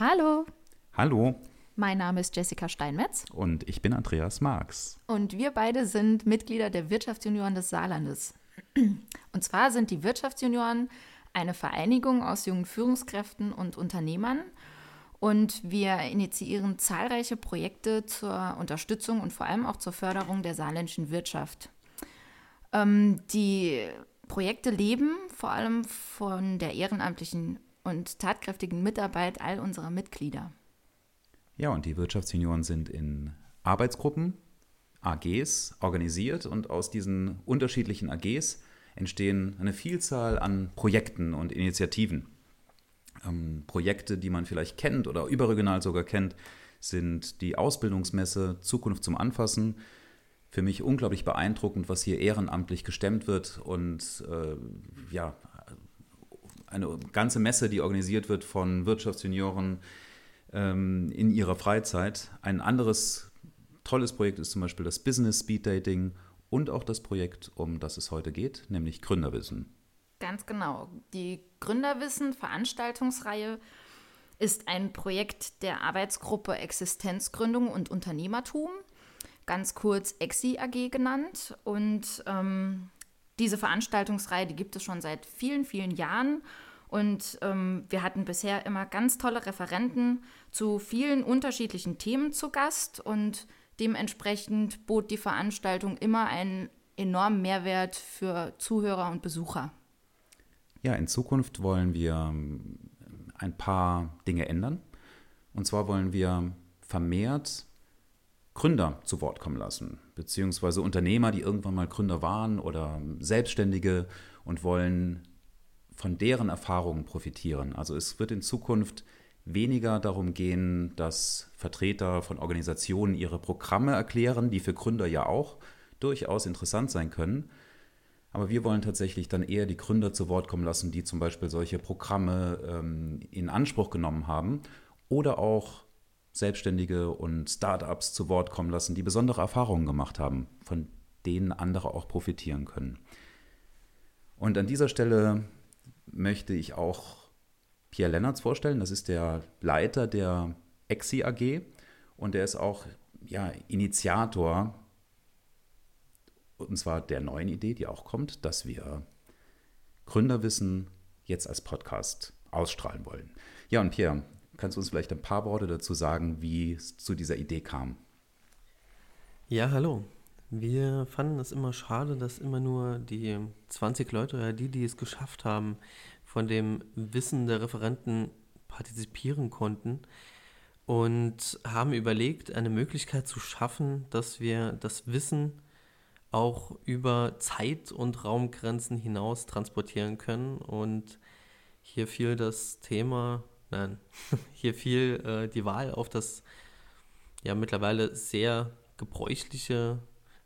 Hallo, Hallo mein Name ist Jessica Steinmetz und ich bin Andreas Marx. und wir beide sind Mitglieder der Wirtschaftsjunioren des Saarlandes. Und zwar sind die Wirtschaftsjunioren eine Vereinigung aus jungen Führungskräften und Unternehmern und wir initiieren zahlreiche Projekte zur Unterstützung und vor allem auch zur Förderung der saarländischen Wirtschaft. Ähm, die Projekte leben vor allem von der ehrenamtlichen und tatkräftigen Mitarbeit all unserer Mitglieder. Ja, und die Wirtschaftsjunioren sind in Arbeitsgruppen, AGs organisiert und aus diesen unterschiedlichen AGs entstehen eine Vielzahl an Projekten und Initiativen. Ähm, Projekte, die man vielleicht kennt oder überregional sogar kennt, sind die Ausbildungsmesse Zukunft zum Anfassen. Für mich unglaublich beeindruckend, was hier ehrenamtlich gestemmt wird und äh, ja, eine ganze Messe, die organisiert wird von Wirtschaftsjunioren ähm, in ihrer Freizeit. Ein anderes tolles Projekt ist zum Beispiel das Business Speed Dating und auch das Projekt, um das es heute geht, nämlich Gründerwissen. Ganz genau. Die Gründerwissen Veranstaltungsreihe ist ein Projekt der Arbeitsgruppe Existenzgründung und Unternehmertum, ganz kurz EXI AG genannt. Und ähm, diese Veranstaltungsreihe, die gibt es schon seit vielen, vielen Jahren. Und ähm, wir hatten bisher immer ganz tolle Referenten zu vielen unterschiedlichen Themen zu Gast. Und dementsprechend bot die Veranstaltung immer einen enormen Mehrwert für Zuhörer und Besucher. Ja, in Zukunft wollen wir ähm, ein paar Dinge ändern. Und zwar wollen wir vermehrt Gründer zu Wort kommen lassen, beziehungsweise Unternehmer, die irgendwann mal Gründer waren oder Selbstständige und wollen von deren Erfahrungen profitieren. Also es wird in Zukunft weniger darum gehen, dass Vertreter von Organisationen ihre Programme erklären, die für Gründer ja auch durchaus interessant sein können. Aber wir wollen tatsächlich dann eher die Gründer zu Wort kommen lassen, die zum Beispiel solche Programme ähm, in Anspruch genommen haben oder auch Selbstständige und Startups zu Wort kommen lassen, die besondere Erfahrungen gemacht haben, von denen andere auch profitieren können. Und an dieser Stelle möchte ich auch Pierre Lennartz vorstellen. Das ist der Leiter der EXI AG und der ist auch ja, Initiator und zwar der neuen Idee, die auch kommt, dass wir Gründerwissen jetzt als Podcast ausstrahlen wollen. Ja, und Pierre, kannst du uns vielleicht ein paar Worte dazu sagen, wie es zu dieser Idee kam? Ja, hallo. Wir fanden es immer schade, dass immer nur die 20 Leute oder die, die es geschafft haben, von dem Wissen der Referenten partizipieren konnten und haben überlegt, eine Möglichkeit zu schaffen, dass wir das Wissen auch über Zeit- und Raumgrenzen hinaus transportieren können. Und hier fiel das Thema, nein, hier fiel äh, die Wahl auf das ja mittlerweile sehr gebräuchliche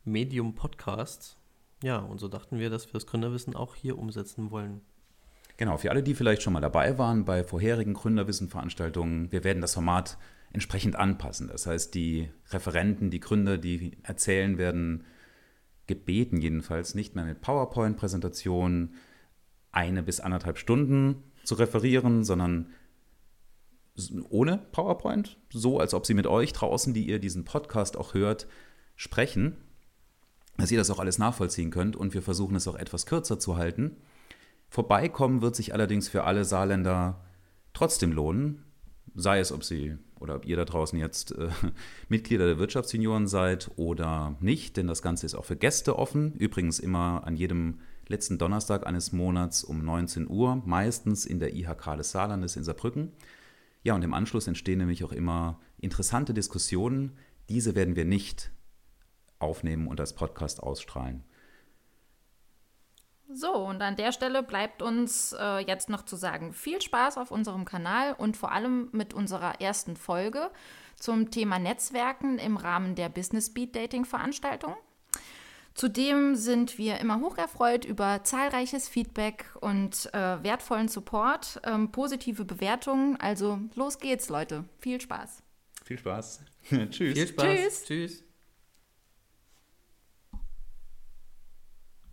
Medium Podcast. Ja, und so dachten wir, dass wir das Gründerwissen auch hier umsetzen wollen. Genau, für alle, die vielleicht schon mal dabei waren bei vorherigen Gründerwissen-Veranstaltungen, wir werden das Format entsprechend anpassen. Das heißt, die Referenten, die Gründer, die erzählen, werden gebeten, jedenfalls nicht mehr mit PowerPoint-Präsentationen eine bis anderthalb Stunden zu referieren, sondern ohne PowerPoint, so als ob sie mit euch draußen, die ihr diesen Podcast auch hört, sprechen, dass ihr das auch alles nachvollziehen könnt und wir versuchen es auch etwas kürzer zu halten. Vorbeikommen wird sich allerdings für alle Saarländer trotzdem lohnen, sei es, ob sie oder ob ihr da draußen jetzt äh, Mitglieder der Wirtschaftsjunioren seid oder nicht, denn das Ganze ist auch für Gäste offen. Übrigens immer an jedem letzten Donnerstag eines Monats um 19 Uhr, meistens in der IHK des Saarlandes in Saarbrücken. Ja, und im Anschluss entstehen nämlich auch immer interessante Diskussionen. Diese werden wir nicht aufnehmen und als Podcast ausstrahlen. So, und an der Stelle bleibt uns äh, jetzt noch zu sagen, viel Spaß auf unserem Kanal und vor allem mit unserer ersten Folge zum Thema Netzwerken im Rahmen der Business Speed Dating Veranstaltung. Zudem sind wir immer hocherfreut über zahlreiches Feedback und äh, wertvollen Support, ähm, positive Bewertungen. Also los geht's, Leute. Viel Spaß. Viel Spaß. Tschüss. Viel Spaß. Tschüss. Tschüss.